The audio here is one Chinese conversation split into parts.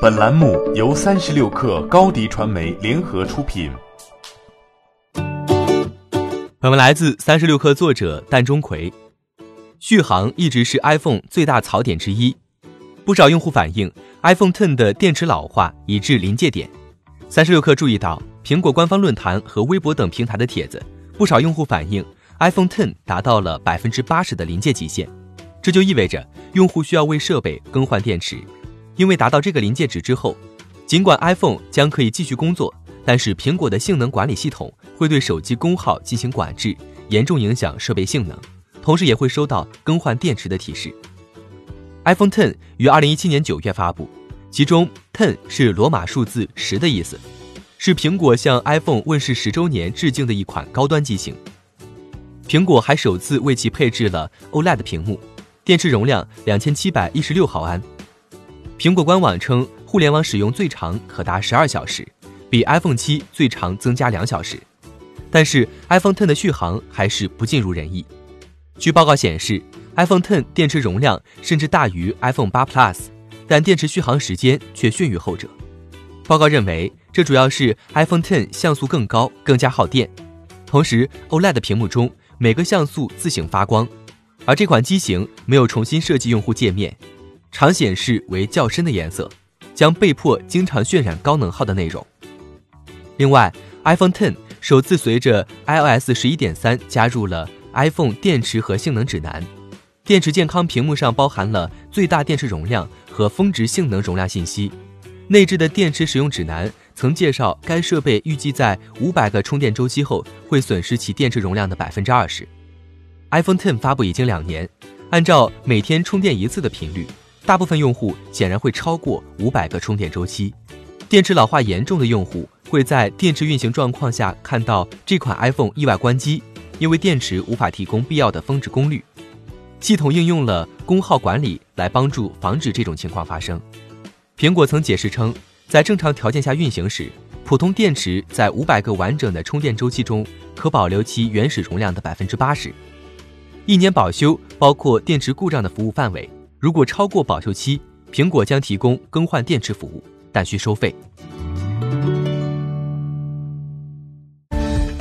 本栏目由三十六氪高低传媒联合出品。本文来自三十六氪作者蛋钟馗。续航一直是 iPhone 最大槽点之一，不少用户反映 iPhone Ten 的电池老化已至临界点。三十六氪注意到，苹果官方论坛和微博等平台的帖子，不少用户反映 iPhone Ten 达到了百分之八十的临界极限。这就意味着用户需要为设备更换电池，因为达到这个临界值之后，尽管 iPhone 将可以继续工作，但是苹果的性能管理系统会对手机功耗进行管制，严重影响设备性能，同时也会收到更换电池的提示。iPhone Ten 于二零一七年九月发布，其中 Ten 是罗马数字十的意思，是苹果向 iPhone 问世十周年致敬的一款高端机型。苹果还首次为其配置了 OLED 屏幕。电池容量两千七百一十六毫安。苹果官网称，互联网使用最长可达十二小时，比 iPhone 七最长增加两小时。但是 iPhone Ten 的续航还是不尽如人意。据报告显示，iPhone Ten 电池容量甚至大于 iPhone 八 Plus，但电池续航时间却逊于后者。报告认为，这主要是 iPhone Ten 像素更高，更加耗电。同时，OLED 屏幕中每个像素自行发光。而这款机型没有重新设计用户界面，常显示为较深的颜色，将被迫经常渲染高能耗的内容。另外，iPhone Ten 首次随着 iOS 十一点三加入了 iPhone 电池和性能指南，电池健康屏幕上包含了最大电池容量和峰值性能容量信息。内置的电池使用指南曾介绍，该设备预计在五百个充电周期后会损失其电池容量的百分之二十。iPhone Ten 发布已经两年，按照每天充电一次的频率，大部分用户显然会超过五百个充电周期。电池老化严重的用户会在电池运行状况下看到这款 iPhone 意外关机，因为电池无法提供必要的峰值功率。系统应用了功耗管理来帮助防止这种情况发生。苹果曾解释称，在正常条件下运行时，普通电池在五百个完整的充电周期中可保留其原始容量的百分之八十。一年保修包括电池故障的服务范围，如果超过保修期，苹果将提供更换电池服务，但需收费。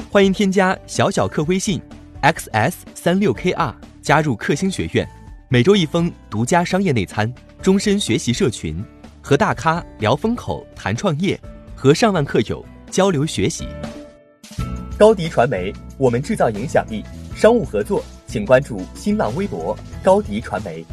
欢迎添加小小客微信，xs 三六 kr，加入克星学院，每周一封独家商业内参，终身学习社群，和大咖聊风口、谈创业，和上万客友交流学习。高迪传媒，我们制造影响力，商务合作。请关注新浪微博高迪传媒。